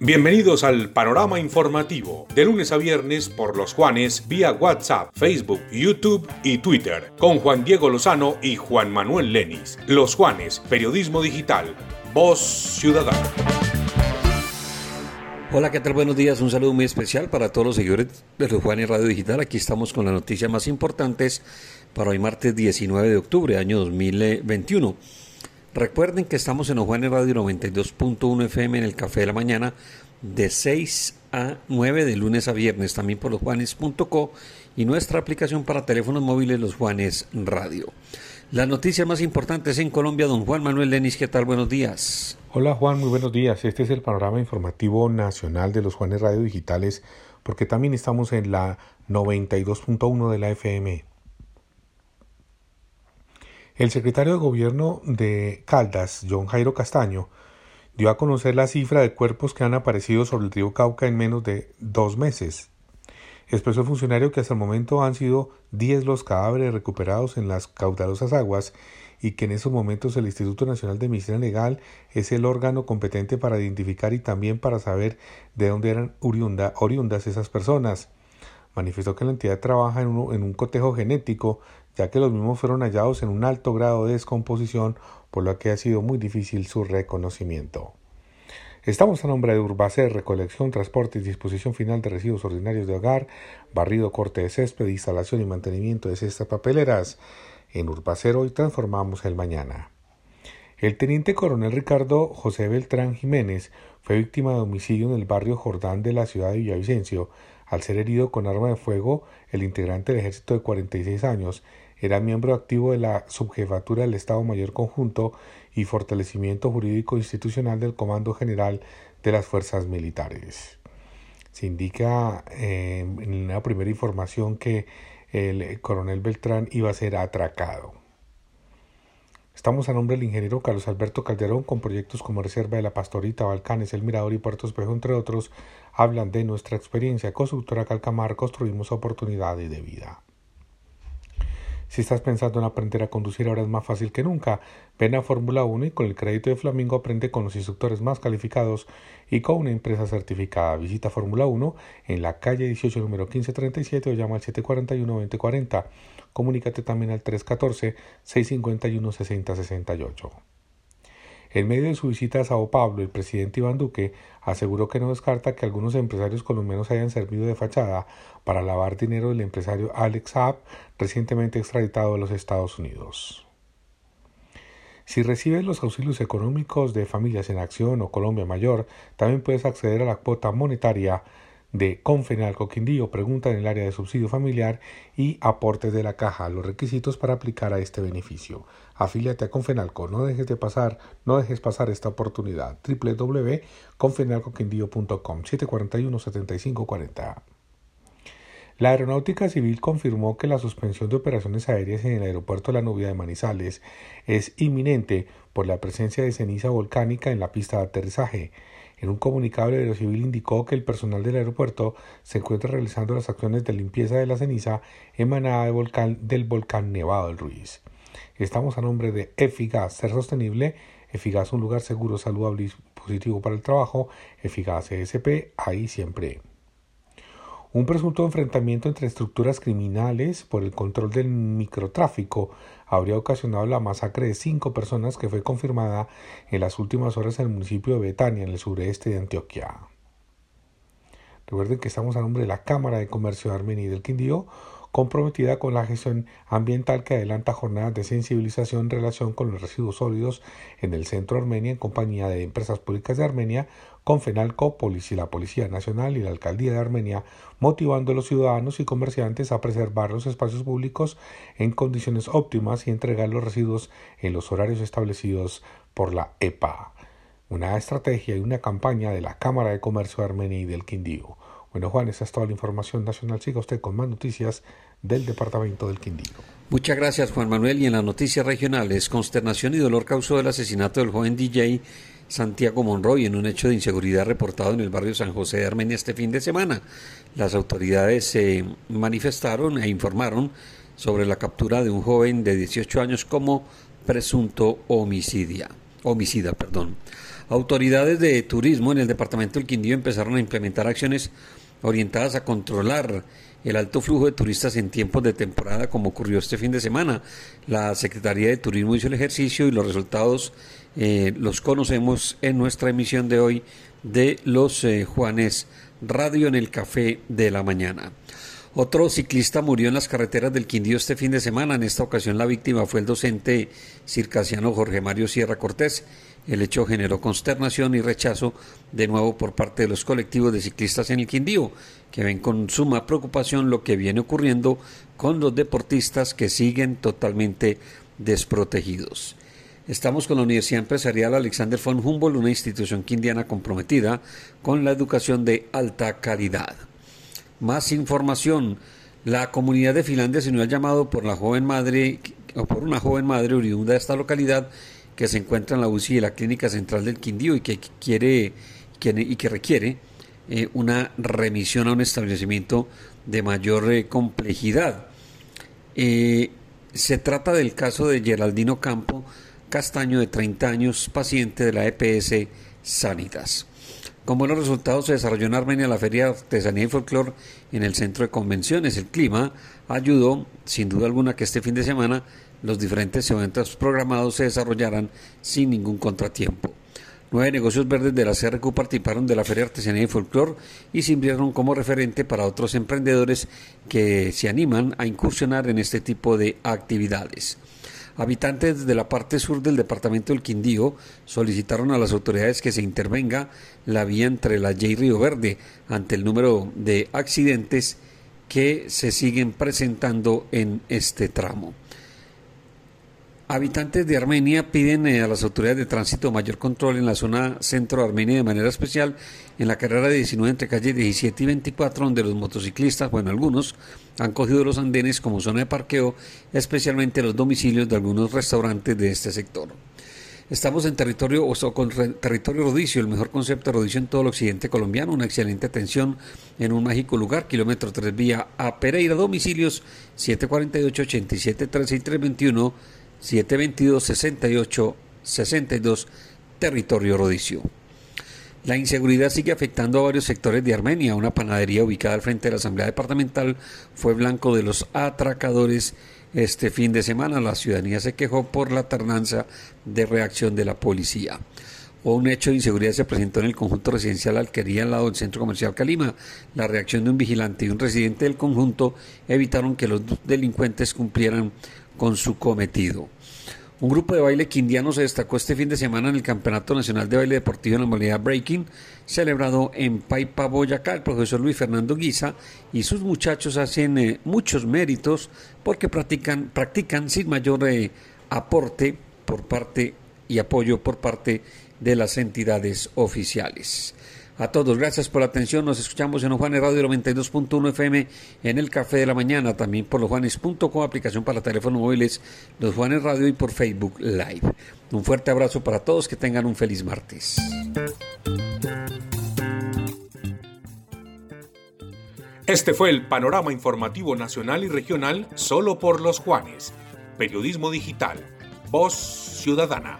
Bienvenidos al panorama informativo, de lunes a viernes por los Juanes vía WhatsApp, Facebook, YouTube y Twitter, con Juan Diego Lozano y Juan Manuel Lenis. Los Juanes, Periodismo Digital, Voz Ciudadana. Hola, ¿qué tal? Buenos días. Un saludo muy especial para todos los seguidores de los Juanes Radio Digital. Aquí estamos con las noticias más importantes para hoy martes 19 de octubre, año 2021. Recuerden que estamos en los Juanes Radio 92.1 FM en el Café de la Mañana de 6 a 9 de lunes a viernes, también por losjuanes.co y nuestra aplicación para teléfonos móviles Los Juanes Radio. Las noticias más importantes en Colombia, don Juan Manuel Lenis, ¿qué tal? Buenos días. Hola Juan, muy buenos días. Este es el panorama informativo nacional de los Juanes Radio Digitales, porque también estamos en la 92.1 de la FM. El secretario de Gobierno de Caldas, John Jairo Castaño, dio a conocer la cifra de cuerpos que han aparecido sobre el río Cauca en menos de dos meses. Expresó el funcionario que hasta el momento han sido 10 los cadáveres recuperados en las caudalosas aguas y que en esos momentos el Instituto Nacional de Medicina Legal es el órgano competente para identificar y también para saber de dónde eran oriundas esas personas. Manifestó que la entidad trabaja en un, cotejo genético ya que los mismos fueron hallados en un alto grado de descomposición, por lo que ha sido muy difícil su reconocimiento. Estamos a nombre de Urbacer, recolección, transporte y disposición final de residuos ordinarios de hogar, barrido, corte de césped, instalación y mantenimiento de cestas papeleras. En Urbacer hoy transformamos el mañana. El teniente coronel Ricardo José Beltrán Jiménez fue víctima de homicidio en el barrio Jordán de la ciudad de Villavicencio. Al ser herido con arma de fuego, el integrante del ejército de 46 años era miembro activo de la Subjefatura del Estado Mayor Conjunto y Fortalecimiento Jurídico Institucional del Comando General de las Fuerzas Militares. Se indica eh, en la primera información que el coronel Beltrán iba a ser atracado. Estamos a nombre del ingeniero Carlos Alberto Calderón con proyectos como Reserva de la Pastorita, Balcanes, El Mirador y Puerto Espejo, entre otros, hablan de nuestra experiencia. Constructora Calcamar construimos oportunidades de vida. Si estás pensando en aprender a conducir ahora es más fácil que nunca. Ven a Fórmula 1 y con el crédito de Flamingo aprende con los instructores más calificados y con una empresa certificada. Visita Fórmula 1 en la calle 18 número 1537 o llama al 741-2040. Comunícate también al 314-651-6068. En medio de su visita a Sao Paulo, el presidente Iván Duque aseguró que no descarta que algunos empresarios colombianos hayan servido de fachada para lavar dinero del empresario Alex Saab, recientemente extraditado de los Estados Unidos. Si recibes los auxilios económicos de Familias en Acción o Colombia Mayor, también puedes acceder a la cuota monetaria de Confenalco Quindío, pregunta en el área de subsidio familiar y aportes de la caja, los requisitos para aplicar a este beneficio. Afíliate a Confenalco, no dejes de pasar, no dejes pasar esta oportunidad. www.confenalcoquindío.com 741-7540. La Aeronáutica Civil confirmó que la suspensión de operaciones aéreas en el aeropuerto de la Novia de Manizales es inminente por la presencia de ceniza volcánica en la pista de aterrizaje. En un comunicado, el Aerocivil indicó que el personal del aeropuerto se encuentra realizando las acciones de limpieza de la ceniza emanada de volcán, del volcán Nevado del Ruiz. Estamos a nombre de Efigas, ser sostenible, Efigas un lugar seguro, saludable y positivo para el trabajo, Efigas ESP, ahí siempre. Un presunto enfrentamiento entre estructuras criminales por el control del microtráfico habría ocasionado la masacre de cinco personas que fue confirmada en las últimas horas en el municipio de Betania, en el sureste de Antioquia. Recuerden que estamos a nombre de la Cámara de Comercio de Armenia y del Quindío, comprometida con la gestión ambiental que adelanta jornadas de sensibilización en relación con los residuos sólidos en el centro Armenia en compañía de empresas públicas de Armenia, con FENALCO, Policía, la Policía Nacional y la Alcaldía de Armenia, motivando a los ciudadanos y comerciantes a preservar los espacios públicos en condiciones óptimas y entregar los residuos en los horarios establecidos por la EPA. Una estrategia y una campaña de la Cámara de Comercio de Armenia y del Quindío. Bueno, Juan, esa es toda la información nacional. Siga usted con más noticias del Departamento del Quindío. Muchas gracias, Juan Manuel. Y en las noticias regionales, consternación y dolor causó el asesinato del joven DJ Santiago Monroy en un hecho de inseguridad reportado en el barrio San José de Armenia este fin de semana. Las autoridades se manifestaron e informaron sobre la captura de un joven de 18 años como presunto homicidia, homicida. Perdón. Autoridades de turismo en el departamento del Quindío empezaron a implementar acciones orientadas a controlar el alto flujo de turistas en tiempos de temporada como ocurrió este fin de semana. La Secretaría de Turismo hizo el ejercicio y los resultados eh, los conocemos en nuestra emisión de hoy de los eh, Juanes Radio en el Café de la Mañana. Otro ciclista murió en las carreteras del Quindío este fin de semana. En esta ocasión la víctima fue el docente circasiano Jorge Mario Sierra Cortés. El hecho generó consternación y rechazo de nuevo por parte de los colectivos de ciclistas en el Quindío, que ven con suma preocupación lo que viene ocurriendo con los deportistas que siguen totalmente desprotegidos. Estamos con la Universidad Empresarial Alexander von Humboldt, una institución quindiana comprometida con la educación de alta calidad. Más información. La comunidad de Finlandia se unió al llamado por la joven madre o por una joven madre oriunda de esta localidad que se encuentra en la UCI de la Clínica Central del Quindío y que quiere y que requiere eh, una remisión a un establecimiento de mayor eh, complejidad. Eh, se trata del caso de Geraldino Campo, Castaño, de 30 años, paciente de la EPS Sanitas. Con buenos resultados se desarrolló en Armenia la Feria de Artesanía y Folclor en el centro de convenciones. El clima ayudó, sin duda alguna, que este fin de semana los diferentes eventos programados se desarrollaran sin ningún contratiempo. Nueve negocios verdes de la CRQ participaron de la Feria Artesanía y Folclor y sirvieron como referente para otros emprendedores que se animan a incursionar en este tipo de actividades. Habitantes de la parte sur del departamento del Quindío solicitaron a las autoridades que se intervenga la vía entre la Y y Río Verde ante el número de accidentes que se siguen presentando en este tramo. Habitantes de Armenia piden eh, a las autoridades de tránsito mayor control en la zona centro de Armenia de manera especial en la carrera 19 entre calles 17 y 24 donde los motociclistas, bueno algunos, han cogido los andenes como zona de parqueo, especialmente los domicilios de algunos restaurantes de este sector. Estamos en territorio o con territorio rodicio, el mejor concepto de rodicio en todo el occidente colombiano, una excelente atención en un mágico lugar, kilómetro 3 vía a Pereira, domicilios 748 87 13 y 321 722-68-62, territorio rodicio. La inseguridad sigue afectando a varios sectores de Armenia. Una panadería ubicada al frente de la Asamblea Departamental fue blanco de los atracadores este fin de semana. La ciudadanía se quejó por la tardanza de reacción de la policía. un hecho de inseguridad se presentó en el conjunto residencial Alquería al lado del centro comercial Calima. La reacción de un vigilante y un residente del conjunto evitaron que los delincuentes cumplieran con su cometido. Un grupo de baile quindiano se destacó este fin de semana en el Campeonato Nacional de Baile Deportivo en la modalidad Breaking, celebrado en Paipa, Boyacá. El profesor Luis Fernando Guisa y sus muchachos hacen eh, muchos méritos porque practican, practican sin mayor eh, aporte por parte y apoyo por parte de las entidades oficiales. A todos, gracias por la atención. Nos escuchamos en Juanes Radio 92.1 FM en el Café de la Mañana, también por losjuanes.com, aplicación para teléfonos móviles, Los Juanes Radio y por Facebook Live. Un fuerte abrazo para todos, que tengan un feliz martes. Este fue el panorama informativo nacional y regional solo por Los Juanes. Periodismo digital. Voz Ciudadana.